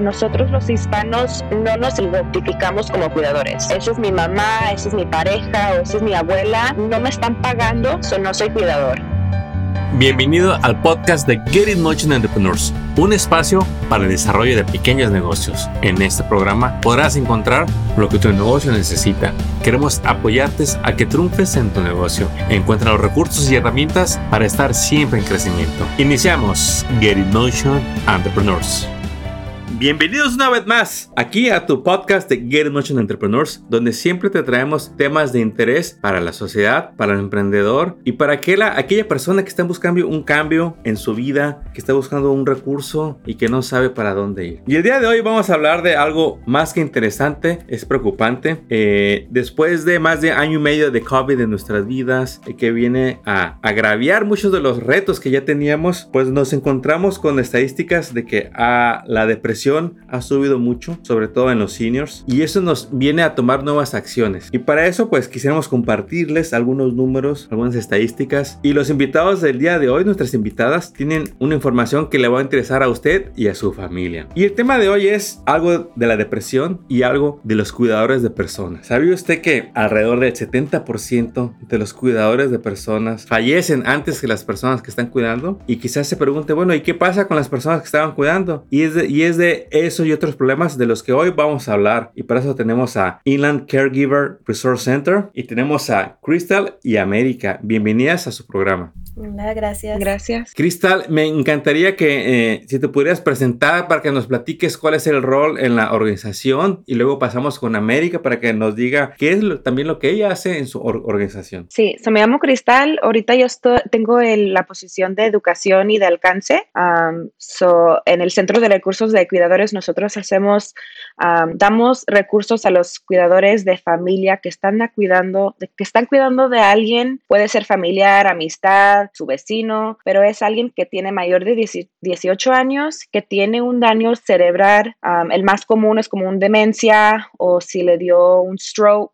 nosotros los hispanos no nos identificamos como cuidadores. Esa es mi mamá, esa es mi pareja o esa es mi abuela. No me están pagando, so no soy cuidador. Bienvenido al podcast de Get In Motion Entrepreneurs, un espacio para el desarrollo de pequeños negocios. En este programa podrás encontrar lo que tu negocio necesita. Queremos apoyarte a que triunfes en tu negocio. Encuentra los recursos y herramientas para estar siempre en crecimiento. Iniciamos Get In Motion Entrepreneurs. Bienvenidos una vez más aquí a tu podcast de Get Motion Entrepreneurs, donde siempre te traemos temas de interés para la sociedad, para el emprendedor y para aquella, aquella persona que está buscando un cambio en su vida, que está buscando un recurso y que no sabe para dónde ir. Y el día de hoy vamos a hablar de algo más que interesante, es preocupante. Eh, después de más de año y medio de COVID en nuestras vidas, eh, que viene a agraviar muchos de los retos que ya teníamos, pues nos encontramos con estadísticas de que a la depresión ha subido mucho, sobre todo en los seniors, y eso nos viene a tomar nuevas acciones. Y para eso, pues quisiéramos compartirles algunos números, algunas estadísticas. Y los invitados del día de hoy, nuestras invitadas, tienen una información que le va a interesar a usted y a su familia. Y el tema de hoy es algo de la depresión y algo de los cuidadores de personas. ¿Sabía usted que alrededor del 70% de los cuidadores de personas fallecen antes que las personas que están cuidando? Y quizás se pregunte, bueno, ¿y qué pasa con las personas que estaban cuidando? Y es y es de eso y otros problemas de los que hoy vamos a hablar. Y para eso tenemos a Inland Caregiver Resource Center y tenemos a Crystal y América. Bienvenidas a su programa. Hola, gracias. Gracias. Crystal, me encantaría que eh, si te pudieras presentar para que nos platiques cuál es el rol en la organización y luego pasamos con América para que nos diga qué es también lo que ella hace en su organización. Sí, se me llamo Cristal. Ahorita yo tengo la posición de educación y de alcance. so, en el Centro de Recursos de Nosotros hacemos, damos recursos a los cuidadores de familia que están cuidando, de, que están cuidando de alguien, puede ser familiar, amistad, su vecino, pero es alguien que tiene mayor de 18 años, que tiene un daño cerebral. el más común es como un demencia o si le dio un stroke.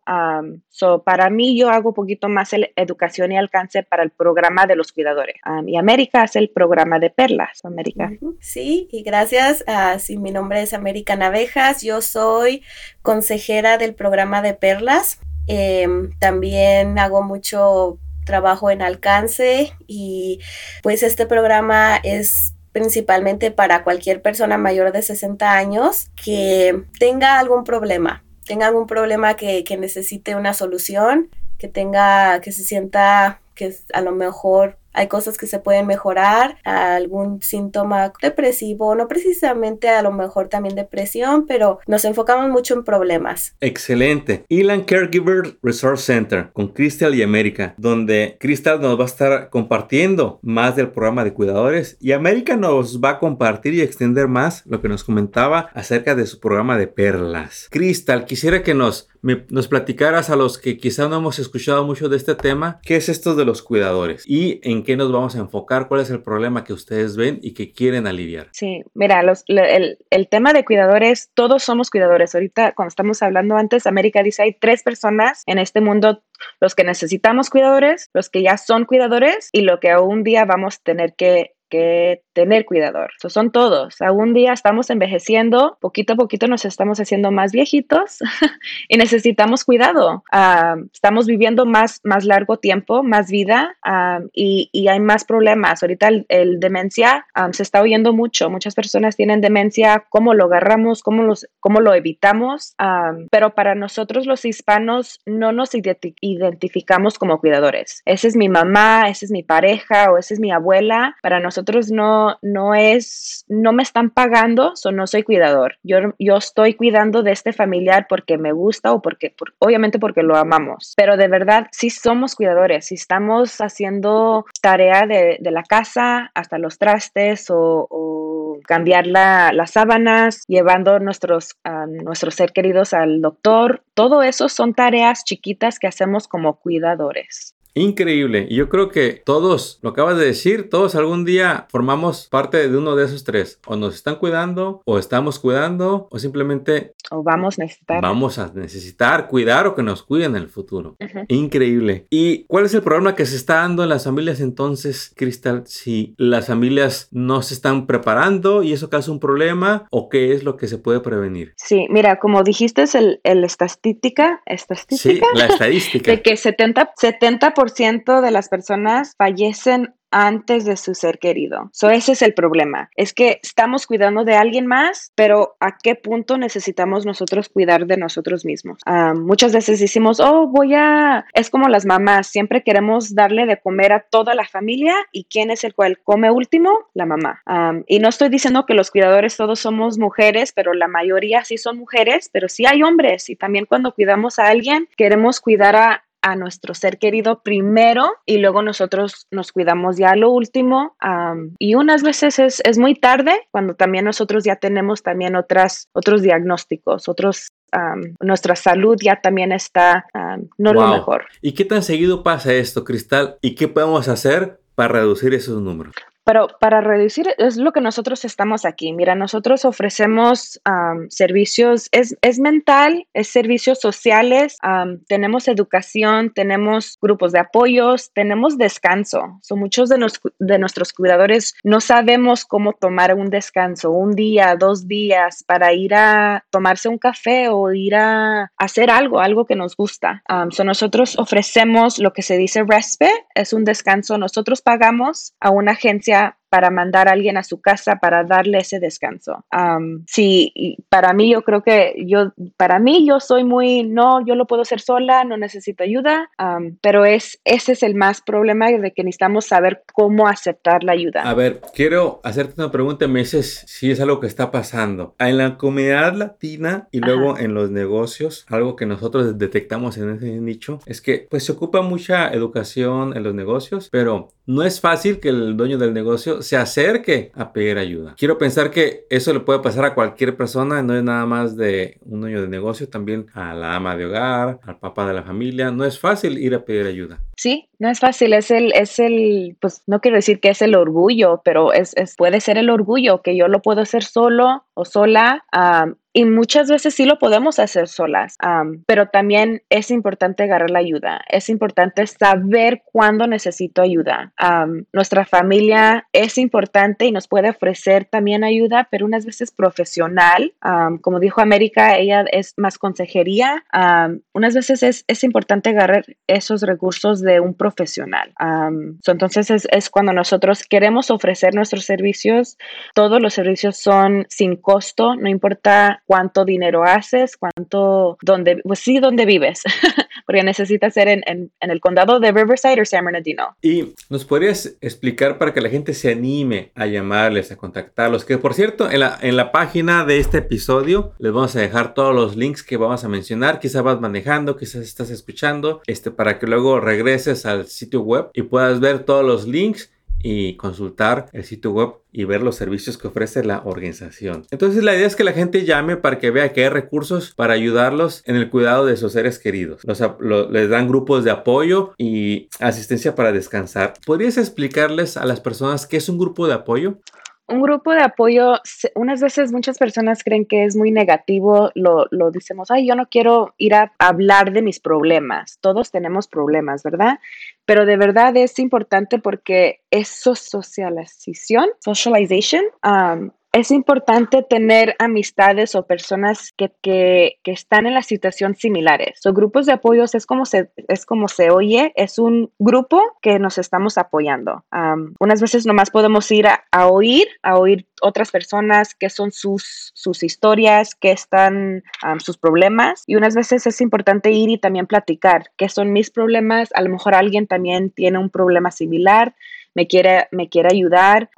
so para mí yo hago un poquito más el educación y alcance para el programa de los cuidadores. y América es el programa de Perlas. América. Sí, y gracias. Uh, sí, mi nombre es América Navejas. Yo soy consejera del programa de Perlas. Em, también hago mucho trabajo en alcance y pues este programa es principalmente para cualquier persona mayor de 60 años que tenga algún problema, tenga algún problema que, que necesite una solución, que tenga, que se sienta que a lo mejor hay cosas que se pueden mejorar, algún síntoma depresivo, no precisamente a lo mejor también depresión, pero nos enfocamos mucho en problemas. Excelente. Elan Caregiver Resource Center con Crystal y América, donde Crystal nos va a estar compartiendo más del programa de cuidadores y América nos va a compartir y extender más lo que nos comentaba acerca de su programa de perlas. Crystal, quisiera que nos nos platicaras a los que quizá no hemos escuchado mucho de este tema, qué es esto de los cuidadores y en qué nos vamos a enfocar, cuál es el problema que ustedes ven y que quieren aliviar. Sí, mira, el, el, tema de cuidadores, todos somos cuidadores. Ahorita, cuando estamos hablando antes, América dice hay tres personas en este mundo los que necesitamos cuidadores, los que ya son cuidadores y lo que un día vamos a tener que que tener cuidador. Eso son todos. Algún día estamos envejeciendo, poquito a poquito nos estamos haciendo más viejitos y necesitamos cuidado. Ah, estamos viviendo más, más largo tiempo, más vida ah, y, y, hay más problemas. Ahorita el, demencia ah, se está oyendo mucho. Muchas personas tienen demencia. ¿Cómo lo agarramos? ¿Cómo, los, cómo lo evitamos? pero para nosotros los hispanos no nos identificamos como cuidadores. Esa es mi mamá, esa es mi pareja o esa es mi abuela. Para nosotros nosotros no, es, no me están pagando, so no soy cuidador. Yo, yo estoy cuidando de este familiar porque me gusta o porque, obviamente porque lo amamos. Pero de verdad, sí somos cuidadores, si estamos haciendo tarea de, la casa, hasta los trastes o, cambiar las sábanas, llevando nuestros, a nuestros ser queridos al doctor, todo eso son tareas chiquitas que hacemos como cuidadores. Increíble. Y yo creo que todos, lo acabas de decir, todos algún día formamos parte de uno de esos tres. O nos están cuidando, o estamos cuidando, o simplemente... O vamos a necesitar. Vamos a necesitar cuidar o que nos cuiden en el futuro. Increíble. ¿Y cuál es el problema que se está dando en las familias entonces, Cristal? Si las familias no se están preparando y eso causa un problema, o qué es lo que se puede prevenir? Sí, mira, como dijiste, es el, el estadística, estadística. Sí, la estadística. de que 70, 70 de las personas fallecen antes de su ser querido. So, ese es el problema. Es que estamos cuidando de alguien más, pero ¿a qué punto necesitamos nosotros cuidar de nosotros mismos? Ah, muchas veces decimos, oh, voy a... Es como las mamás, siempre queremos darle de comer a toda la familia y ¿quién es el cual come último? La mamá. Ah, y no estoy diciendo que los cuidadores todos somos mujeres, pero la mayoría sí son mujeres, pero sí hay hombres y también cuando cuidamos a alguien queremos cuidar a a nuestro ser querido primero y luego nosotros nos cuidamos ya lo último. y unas veces es, es, muy tarde cuando también nosotros ya tenemos también otras, otros diagnósticos, otros... nuestra salud ya también está no lo mejor. ¿Y qué tan seguido pasa esto, Cristal? ¿Y qué podemos hacer para reducir esos números? Pero para reducir es lo que nosotros estamos aquí. Mira, nosotros ofrecemos servicios, es, es, mental, es servicios sociales, tenemos educación, tenemos grupos de apoyos, tenemos descanso. Son muchos de, de nuestros cuidadores no sabemos cómo tomar un descanso, un día, dos días, para ir a tomarse un café o ir a hacer algo, algo que nos gusta. so nosotros ofrecemos lo que se dice respite, es un descanso. Nosotros pagamos a una agencia para mandar a alguien a su casa para darle ese descanso. sí, para mí yo creo que yo, para mí yo soy muy, no, yo lo puedo hacer sola, no necesito ayuda, pero es, ese es el más problema de que necesitamos saber cómo aceptar la ayuda. A ver, quiero hacerte una pregunta, me dices si es algo que está pasando. En la comunidad latina y luego en los negocios, algo que nosotros detectamos en ese nicho es que pues se ocupa mucha educación en los negocios, pero no es fácil que el dueño del negocio se acerque a pedir ayuda. Quiero pensar que eso le puede pasar a cualquier persona, no es nada más de un dueño de negocio, también a la ama de hogar, al papá de la familia. No es fácil ir a pedir ayuda. Sí, no es fácil, es el, es el, pues no quiero decir que es el orgullo, pero es, puede ser el orgullo que yo lo puedo hacer solo o sola. Y muchas veces sí lo podemos hacer solas, pero también es importante agarrar la ayuda. Es importante saber cuándo necesito ayuda. nuestra familia es importante y nos puede ofrecer también ayuda, pero unas veces profesional. como dijo América, ella es más consejería. unas veces es, es importante agarrar esos recursos de un profesional. entonces es, es, cuando nosotros queremos ofrecer nuestros servicios, todos los servicios son sin costo, no importa cuánto dinero haces, cuánto, dónde, pues sí, dónde vives, porque necesitas ser en, el condado de Riverside o San Bernardino. Y nos podrías explicar para que la gente se anime a llamarles, a contactarlos, que por cierto, en la, en la página de este episodio les vamos a dejar todos los links que vamos a mencionar, quizás vas manejando, quizás estás escuchando, este, para que luego regreses al sitio web y puedas ver todos los links y consultar el sitio web y ver los servicios que ofrece la organización. Entonces la idea es que la gente llame para que vea que hay recursos para ayudarlos en el cuidado de sus seres queridos. les dan grupos de apoyo y asistencia para descansar. ¿Podrías explicarles a las personas qué es un grupo de apoyo? Un grupo de apoyo, unas veces muchas personas creen que es muy negativo, lo, lo decimos, ay, yo no quiero ir a hablar de mis problemas, todos tenemos problemas, ¿verdad? Pero de verdad es importante porque es socialización, socialization, um, es importante tener amistades o personas que, que, que, están en la situación similares. Son grupos de apoyos es como se, es como se oye, es un grupo que nos estamos apoyando. unas veces nomás podemos ir a, oír, a oír otras personas, qué son sus, sus historias, qué están sus problemas. Y unas veces es importante ir y también platicar qué son mis problemas. A lo mejor alguien también tiene un problema similar me quiere, me quiere ayudar.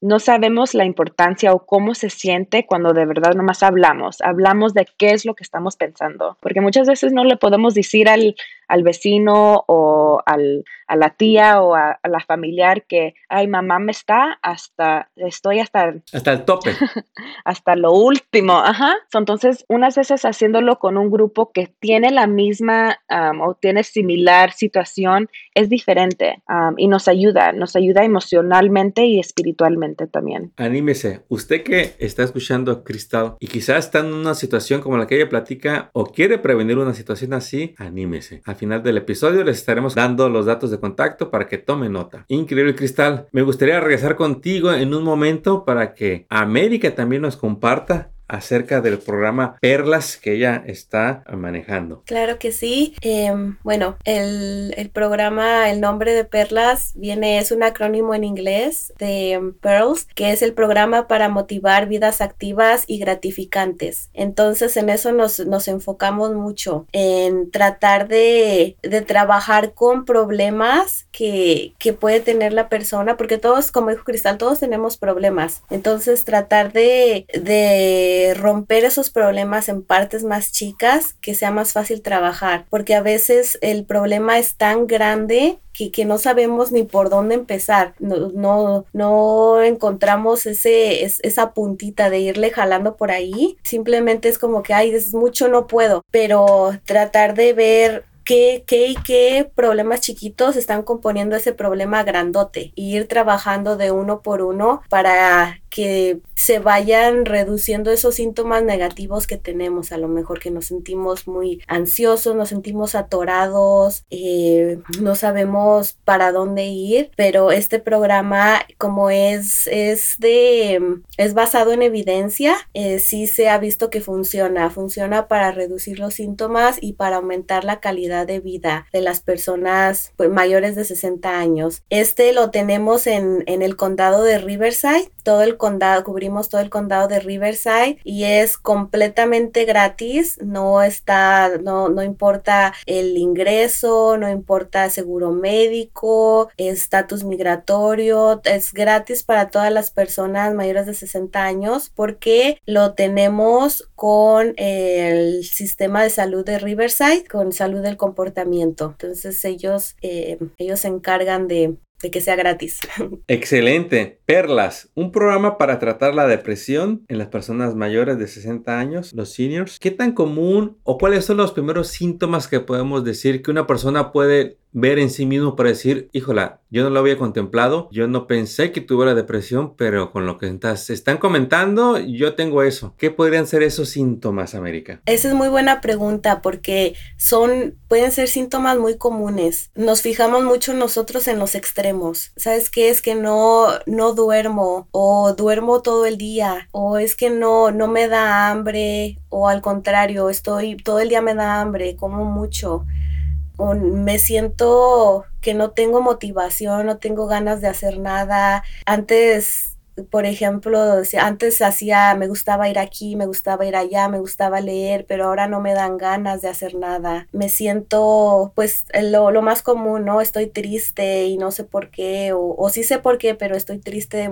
no sabemos la importancia o cómo se siente cuando de verdad nomás hablamos, hablamos de qué es lo que estamos pensando, porque muchas veces no le podemos decir al, al vecino o al, a la tía o a, la familiar que, ay, mamá me está hasta, estoy hasta... Hasta el tope. hasta lo último, ajá. Entonces, unas veces haciéndolo con un grupo que tiene la misma o tiene similar situación, es diferente y nos ayuda, nos ayuda emocionalmente y espiritualmente también. Anímese, usted que está escuchando a Cristal y quizás está en una situación como la que ella platica o quiere prevenir una situación así, anímese. Al final del episodio les estaremos dando los datos de contacto para que tome nota. Increíble Cristal, me gustaría regresar contigo en un momento para que América también nos comparta acerca del programa Perlas que ella está manejando. Claro que sí. Em, bueno, el, el, programa, el nombre de Perlas viene, es un acrónimo en inglés de Pearls, que es el programa para motivar vidas activas y gratificantes. Entonces en eso nos, nos enfocamos mucho, en tratar de, de trabajar con problemas que, que puede tener la persona, porque todos, como dijo Cristal, todos tenemos problemas. Entonces tratar de romper esos problemas en partes más chicas que sea más fácil trabajar, porque a veces el problema es tan grande que, que, no sabemos ni por dónde empezar, no, no, no encontramos ese, esa puntita de irle jalando por ahí, simplemente es como que, ay, es mucho, no puedo, pero tratar de ver qué, qué y qué problemas chiquitos están componiendo ese problema grandote y ir trabajando de uno por uno para que se vayan reduciendo esos síntomas negativos que tenemos, a lo mejor que nos sentimos muy ansiosos, nos sentimos atorados, eh, no sabemos para dónde ir, pero este programa como es, es de, es basado en evidencia, eh, sí se ha visto que funciona, funciona para reducir los síntomas y para aumentar la calidad de vida de las personas pues, mayores de 60 años. Este lo tenemos en, en el condado de Riverside, todo el condado, cubrimos todo el condado de Riverside y es completamente gratis, no está, no, no importa el ingreso, no importa seguro médico, estatus migratorio, es gratis para todas las personas mayores de 60 años porque lo tenemos con el sistema de salud de Riverside, con salud del comportamiento. Entonces ellos, eh, ellos se encargan de, de que sea gratis. Excelente. Perlas, un programa para tratar la depresión en las personas mayores de 60 años, los seniors. ¿Qué tan común o cuáles son los primeros síntomas que podemos decir que una persona puede ver en sí mismo para decir, híjola, yo no lo había contemplado, yo no pensé que tuviera depresión, pero con lo que se están comentando, yo tengo eso. ¿Qué podrían ser esos síntomas, América? Esa es muy buena pregunta porque son, pueden ser síntomas muy comunes. Nos fijamos mucho nosotros en los extremos. ¿Sabes qué? Es que no, no duermo o duermo todo el día o es que no, no me da hambre o al contrario, estoy, todo el día me da hambre, como mucho me siento que no tengo motivación, no tengo ganas de hacer nada. Antes por ejemplo, antes hacía, me gustaba ir aquí, me gustaba ir allá, me gustaba leer, pero ahora no me dan ganas de hacer nada. Me siento, pues, lo, lo más común, ¿no? Estoy triste y no sé por qué, o, o, sí sé por qué, pero estoy triste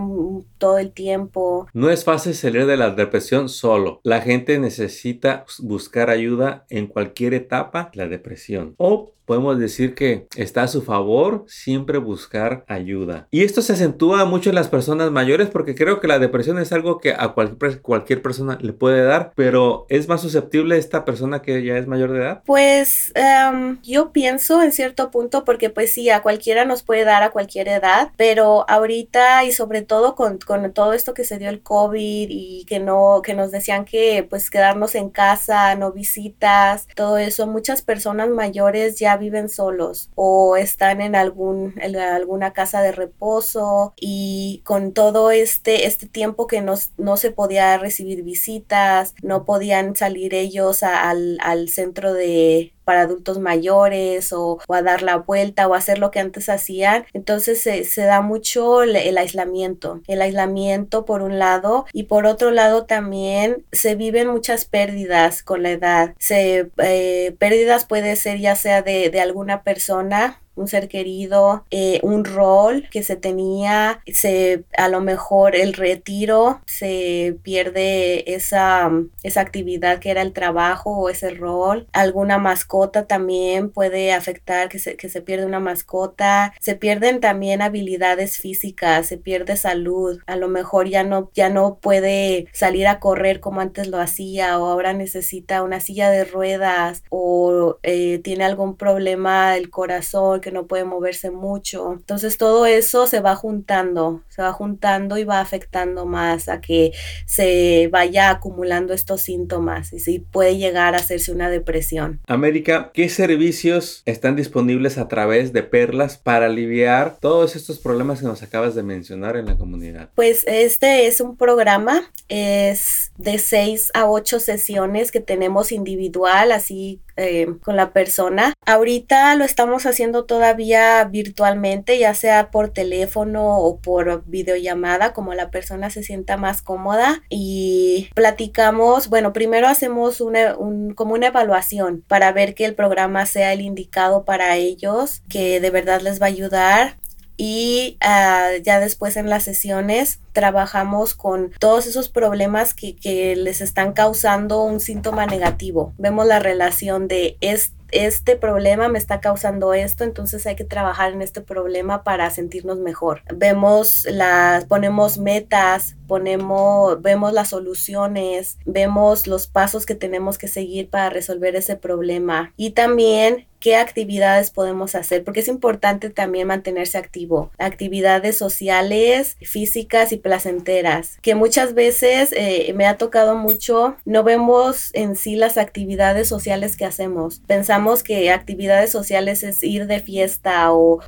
todo el tiempo. No es fácil salir de la depresión solo. La gente necesita buscar ayuda en cualquier etapa de la depresión. O podemos decir que está a su favor siempre buscar ayuda. Y esto se acentúa mucho en las personas mayores porque creo que la depresión es algo que a cualquier, cualquier persona le puede dar, pero ¿es más susceptible esta persona que ya es mayor de edad? Pues em, yo pienso en cierto punto porque pues sí, a cualquiera nos puede dar a cualquier edad, pero ahorita y sobre todo con, con todo esto que se dio el COVID y que no, que nos decían que pues quedarnos en casa, no visitas, todo eso, muchas personas mayores ya viven solos o están en, algún, en alguna casa de reposo y con todo este, este tiempo que no, no se podía recibir visitas, no podían salir ellos al, al centro de para adultos mayores o, a dar la vuelta o hacer lo que antes hacían. Entonces se, se da mucho el, aislamiento. El aislamiento por un lado y por otro lado también se viven muchas pérdidas con la edad. Se, eh, pérdidas puede ser ya sea de, de alguna persona un ser querido, eh, un rol que se tenía, se, a lo mejor el retiro, se pierde esa, esa actividad que era el trabajo o ese rol, alguna mascota mascota también puede afectar que se, que se pierde una mascota, se pierden también habilidades físicas, se pierde salud, a lo mejor ya no, ya no puede salir a correr como antes lo hacía o ahora necesita una silla de ruedas o eh, tiene algún problema del corazón que no puede moverse mucho. Entonces todo eso se va juntando, se va juntando y va afectando más a que se vaya acumulando estos síntomas y si puede llegar a hacerse una depresión. América, ¿qué servicios están disponibles a través de Perlas para aliviar todos estos problemas que nos acabas de mencionar en la comunidad? Pues este es un programa, es de 6 a 8 sesiones que tenemos individual, así eh, con la persona. Ahorita lo estamos haciendo todavía virtualmente, ya sea por teléfono o por videollamada, como la persona se sienta más cómoda y platicamos, bueno, primero hacemos una, como una evaluación para ver que el programa sea el indicado para ellos, que de verdad les va a ayudar y ah, ya después en las sesiones trabajamos con todos esos problemas que, que, les están causando un síntoma negativo. Vemos la relación de este este problema me está causando esto, entonces hay que trabajar en este problema para sentirnos mejor. Vemos las, ponemos metas, ponemos, vemos las soluciones, vemos los pasos que tenemos que seguir para resolver ese problema y también qué actividades podemos hacer, porque es importante también mantenerse activo. Actividades sociales, físicas y placenteras, que muchas veces eh, me ha tocado mucho, no vemos en sí las actividades sociales que hacemos. Pensamos que actividades sociales es ir de fiesta o,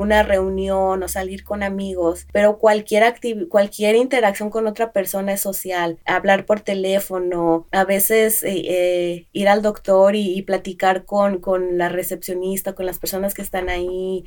una reunión o salir con amigos, pero cualquier, cualquier interacción con otra persona es social. Hablar por teléfono, a veces eh, eh, ir al doctor y, platicar con, con la recepcionista, con las personas que están ahí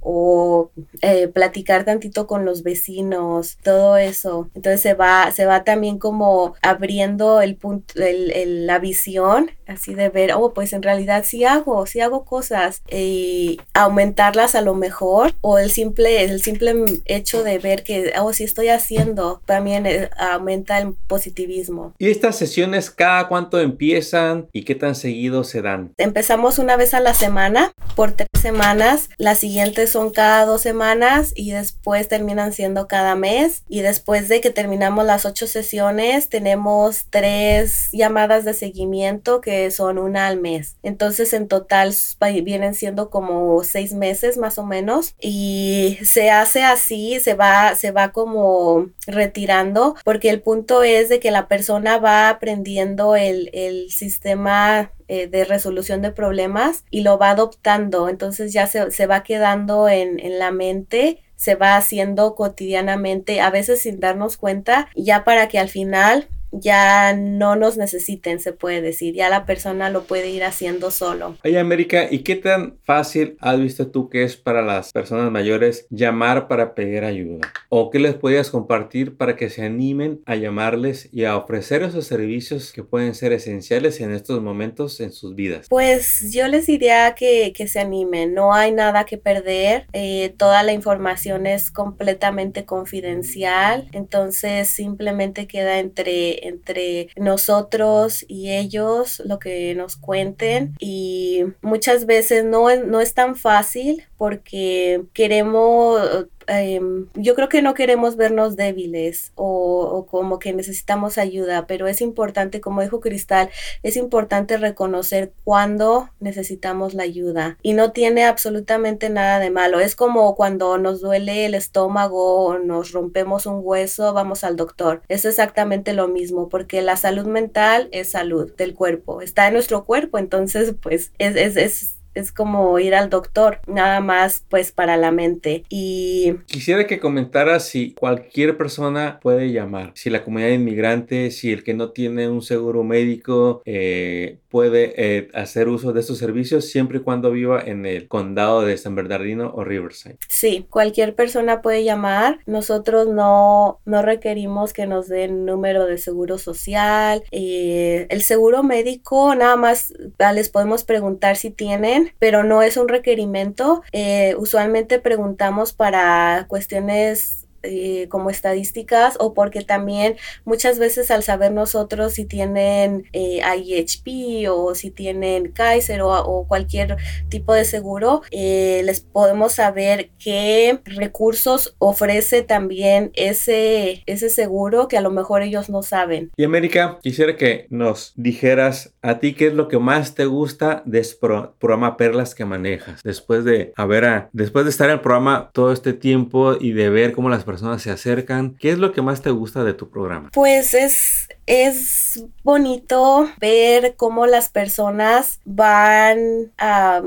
o eh, platicar tantito con los vecinos, todo eso. Entonces se va, se va también como abriendo el punto, el, la visión, así de ver, oh, pues en realidad sí hago, sí hago cosas y aumentarlas a lo mejor o el simple, el simple hecho de ver que, oh, sí estoy haciendo, también eh, aumenta el positivismo. ¿Y estas sesiones cada cuánto empiezan y qué tan seguido se dan? Empezamos una vez a la semana por tres semanas, las siguientes son cada dos semanas y después terminan siendo cada mes y después de que terminamos las ocho sesiones tenemos tres llamadas de seguimiento que son una al mes. Entonces en total vienen siendo como seis meses más o menos y se hace así, se va, se va como retirando porque el punto es de que la persona va aprendiendo el, el sistema eh, de resolución de problemas y lo va adoptando, entonces ya se, se va quedando en, en la mente se va haciendo cotidianamente, a veces sin darnos cuenta, ya para que al final ya no nos necesiten, se puede decir, ya la persona lo puede ir haciendo solo. Oye, América, ¿y qué tan fácil has visto tú que es para las personas mayores llamar para pedir ayuda? ¿O qué les podías compartir para que se animen a llamarles y a ofrecer esos servicios que pueden ser esenciales en estos momentos en sus vidas? Pues yo les diría que, que se animen, no hay nada que perder, eh, toda la información es completamente confidencial, entonces simplemente queda entre entre nosotros y ellos, lo que nos cuenten. Y muchas veces no, no es tan fácil porque queremos Em, yo creo que no queremos vernos débiles o, como que necesitamos ayuda, pero es importante, como dijo Cristal, es importante reconocer cuándo necesitamos la ayuda y no tiene absolutamente nada de malo. Es como cuando nos duele el estómago o nos rompemos un hueso, vamos al doctor. Es exactamente lo mismo porque la salud mental es salud del cuerpo, está en nuestro cuerpo, entonces pues es, es, es es como ir al doctor, nada más pues para la mente. Y quisiera que comentaras si cualquier persona puede llamar, si la comunidad inmigrante, si el que no tiene un seguro médico eh, puede eh, hacer uso de estos servicios siempre y cuando viva en el condado de San Bernardino o Riverside. Sí, cualquier persona puede llamar. Nosotros no, no requerimos que nos den número de seguro social. Eh, el seguro médico, nada más ah, les podemos preguntar si tienen pero no es un requerimiento. Eh, usualmente preguntamos para cuestiones eh, como estadísticas o porque también muchas veces al saber nosotros si tienen eh, IHP o si tienen Kaiser o, cualquier tipo de seguro, eh, les podemos saber qué recursos ofrece también ese, ese seguro que a lo mejor ellos no saben. Y América, quisiera que nos dijeras a ti qué es lo que más te gusta de este programa Perlas que manejas, después de a, después de estar en el programa todo este tiempo y de ver cómo las personas se acercan, ¿qué es lo que más te gusta de tu programa? Pues es, es bonito ver cómo las personas van a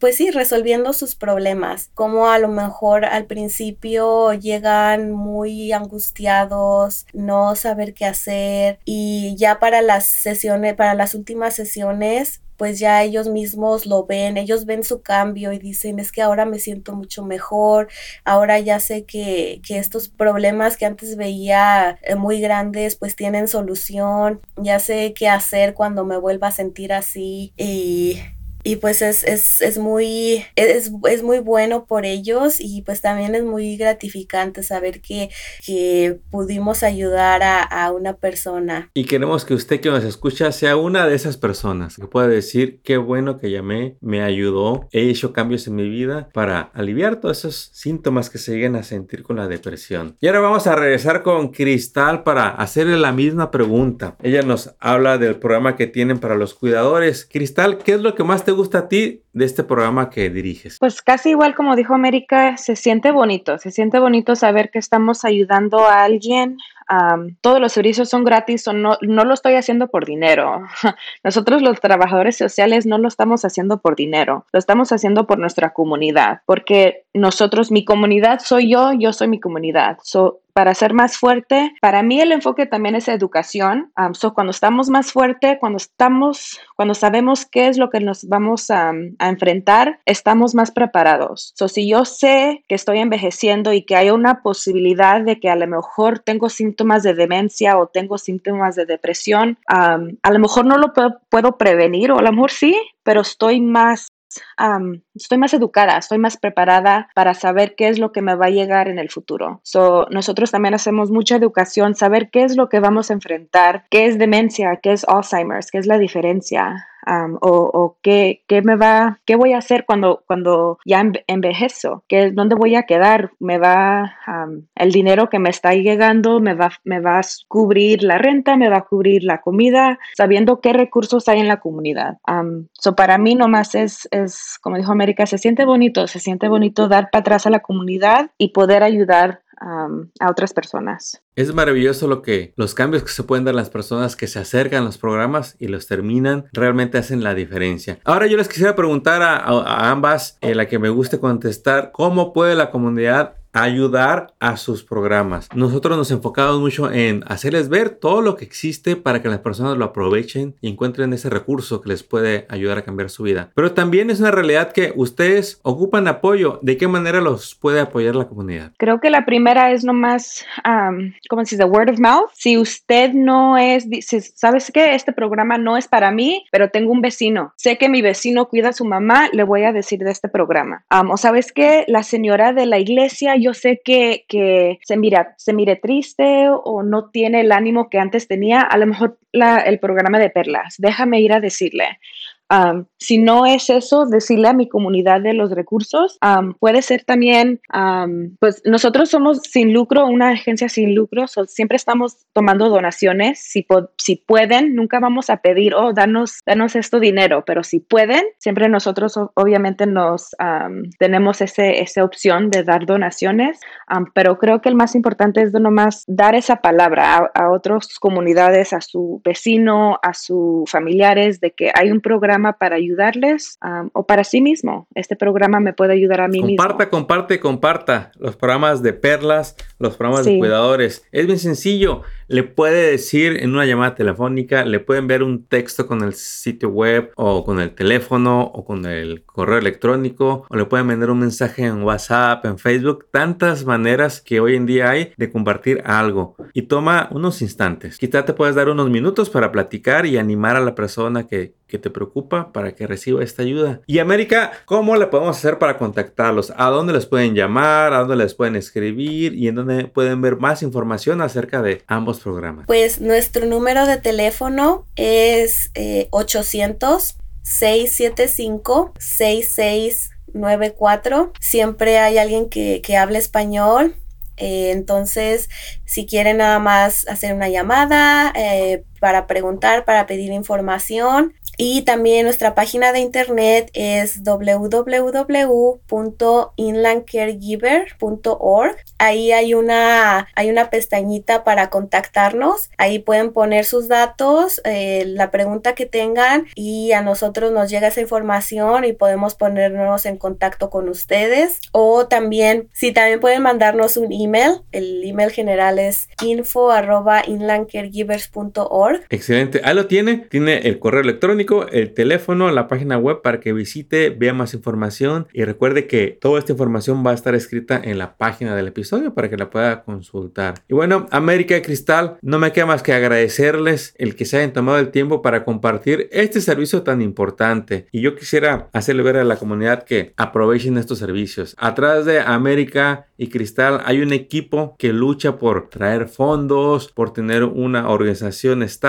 pues sí, resolviendo sus problemas, como a lo mejor al principio llegan muy angustiados, no saber qué hacer y ya para las sesiones, para las últimas sesiones pues ya ellos mismos lo ven, ellos ven su cambio y dicen, es que ahora me siento mucho mejor, ahora ya sé que, que estos problemas que antes veía eh, muy grandes, pues tienen solución, ya sé qué hacer cuando me vuelva a sentir así y y pues es, es, es muy, es, es, muy bueno por ellos y pues también es muy gratificante saber que, que pudimos ayudar a, a, una persona. Y queremos que usted que nos escucha sea una de esas personas que pueda decir qué bueno que llamé, me ayudó, he hecho cambios en mi vida para aliviar todos esos síntomas que se llegan a sentir con la depresión. Y ahora vamos a regresar con Cristal para hacerle la misma pregunta. Ella nos habla del programa que tienen para los cuidadores. Cristal, ¿qué es lo que más te gusta a ti de este programa que diriges? Pues casi igual como dijo América, se siente bonito, se siente bonito saber que estamos ayudando a alguien. todos los servicios son gratis o no, no lo estoy haciendo por dinero. Nosotros los trabajadores sociales no lo estamos haciendo por dinero, lo estamos haciendo por nuestra comunidad, porque nosotros, mi comunidad soy yo, yo soy mi comunidad. So, para ser más fuerte, para mí el enfoque también es educación. cuando estamos más fuerte, cuando estamos, cuando sabemos qué es lo que nos vamos a, enfrentar, estamos más preparados. So, si yo sé que estoy envejeciendo y que hay una posibilidad de que a lo mejor tengo síntomas de demencia o tengo síntomas de depresión, a lo mejor no lo puedo prevenir o a lo mejor sí, pero estoy más estoy más educada, estoy más preparada para saber qué es lo que me va a llegar en el futuro. So, nosotros también hacemos mucha educación, saber qué es lo que vamos a enfrentar, qué es demencia, qué es Alzheimer's, qué es la diferencia o, qué, me va, qué voy a hacer cuando, cuando ya envejezo, ¿Qué, dónde voy a quedar, me va, el dinero que me está llegando me va, me va a cubrir la renta, me va a cubrir la comida, sabiendo qué recursos hay en la comunidad. so para mí nomás es, es, como dijo América, se siente bonito, se siente bonito dar para atrás a la comunidad y poder ayudar a otras personas. Es maravilloso lo que los cambios que se pueden dar las personas que se acercan a los programas y los terminan realmente hacen la diferencia. Ahora yo les quisiera preguntar a, ambas, en la que me guste contestar, ¿cómo puede la comunidad ayudar a sus programas. Nosotros nos enfocamos mucho en hacerles ver todo lo que existe para que las personas lo aprovechen y encuentren ese recurso que les puede ayudar a cambiar su vida. Pero también es una realidad que ustedes ocupan apoyo. ¿De qué manera los puede apoyar la comunidad? Creo que la primera es nomás, um, ¿cómo se dice? Word of mouth. Si usted no es, si, ¿sabes qué? Este programa no es para mí, pero tengo un vecino. Sé que mi vecino cuida a su mamá, le voy a decir de este programa. Um, o sabes qué? La señora de la iglesia yo sé que, que se, mira, se mire triste o no tiene el ánimo que antes tenía, a lo mejor el programa de perlas, déjame ir a decirle si no es eso, decirle a mi comunidad de los recursos, puede ser también, pues nosotros somos sin lucro, una agencia sin lucro, siempre estamos tomando donaciones, si, si pueden, nunca vamos a pedir, oh, danos, danos esto dinero, pero si pueden, siempre nosotros obviamente nos tenemos ese, esa opción de dar donaciones, pero creo que el más importante es nomás dar esa palabra a, a otras comunidades, a su vecino, a sus familiares, de que hay un programa para ayudarles o para sí mismo. Este programa me puede ayudar a mí mismo. Comparta, comparte, comparta los programas de perlas, los programas de cuidadores. Es bien sencillo. Le puede decir en una llamada telefónica, le puede enviar un texto con el sitio web o con el teléfono o con el correo electrónico o le pueden mandar un mensaje en WhatsApp, en Facebook, tantas maneras que hoy en día hay de compartir algo y toma unos instantes. Quizá te puedes dar unos minutos para platicar y animar a la persona que, que te preocupa para que reciba esta ayuda. Y América, ¿cómo le podemos hacer para contactarlos? ¿A dónde les pueden llamar? ¿A dónde les pueden escribir? ¿Y en dónde pueden ver más información acerca de ambos programas? Pues nuestro número de teléfono es 800 675 6694. Siempre hay alguien que, que hable español. Eh, entonces, si quieren nada más hacer una llamada eh, para preguntar, para pedir información, y también nuestra página de internet es www.inlandcaregiver.org. Ahí hay una, hay una pestañita para contactarnos. Ahí pueden poner sus datos, eh, la pregunta que tengan y a nosotros nos llega esa información y podemos ponernos en contacto con ustedes. O también, si también pueden mandarnos un email. El email general es Excelente. Ahí lo tiene. Tiene el correo electrónico el teléfono, la página web para que visite, vea más información y recuerde que toda esta información va a estar escrita en la página del episodio para que la pueda consultar. Y bueno, América de Cristal, no me queda más que agradecerles el que se hayan tomado el tiempo para compartir este servicio tan importante. Y yo quisiera hacerle ver a la comunidad que aprovechen estos servicios. Atrás de América y Cristal hay un equipo que lucha por traer fondos, por tener una organización estable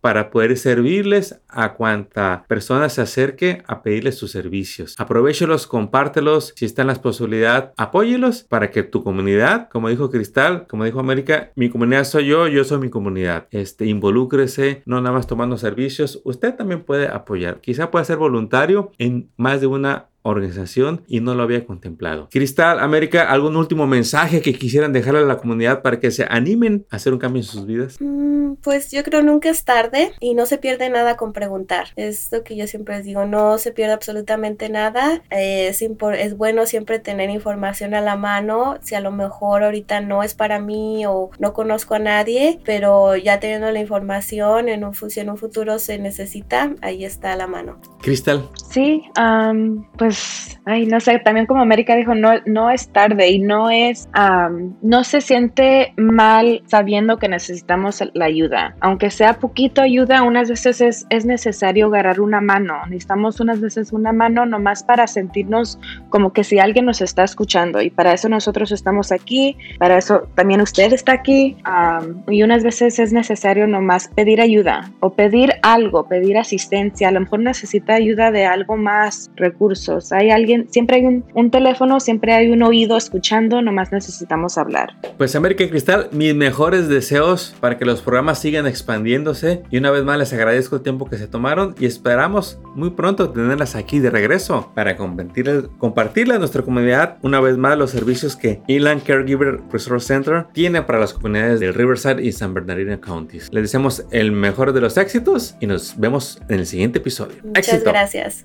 para poder servirles a cuando persona se acerque a pedirles sus servicios. Aprovechelos, compártelos. Si están las posibilidades, apóyelos para que tu comunidad, como dijo Cristal, como dijo América, mi comunidad soy yo, yo soy mi comunidad. Este, involúcrese, no nada más tomando servicios. Usted también puede apoyar. Quizá pueda ser voluntario en más de una organización y no lo había contemplado. Cristal, América, ¿algún último mensaje que quisieran dejarle a la comunidad para que se animen a hacer un cambio en sus vidas? Mm, pues yo creo nunca es tarde y no se pierde nada con preguntar. Es lo que yo siempre les digo, no se pierde absolutamente nada. es, es bueno siempre tener información a la mano. Si a lo mejor ahorita no es para mí o no conozco a nadie, pero ya teniendo la información en un, si en un futuro se necesita, ahí está a la mano. Cristal. Sí, pues pues, ay, no sé, también como América dijo, no, no es tarde y no es, no se siente mal sabiendo que necesitamos la ayuda. Aunque sea poquito ayuda, unas veces es, es necesario agarrar una mano. Necesitamos unas veces una mano nomás para sentirnos como que si alguien nos está escuchando y para eso nosotros estamos aquí, para eso también usted está aquí y unas veces es necesario nomás pedir ayuda o pedir algo, pedir asistencia. A lo mejor necesita ayuda de algo más, recursos hay alguien, siempre hay un, teléfono, siempre hay un oído escuchando, nomás necesitamos hablar. Pues América Cristal, mis mejores deseos para que los programas sigan expandiéndose y una vez más les agradezco el tiempo que se tomaron y esperamos muy pronto tenerlas aquí de regreso para compartirles, compartirle a nuestra comunidad una vez más los servicios que Inland Caregiver Resource Center tiene para las comunidades del Riverside y San Bernardino Counties. Les deseamos el mejor de los éxitos y nos vemos en el siguiente episodio. Muchas gracias.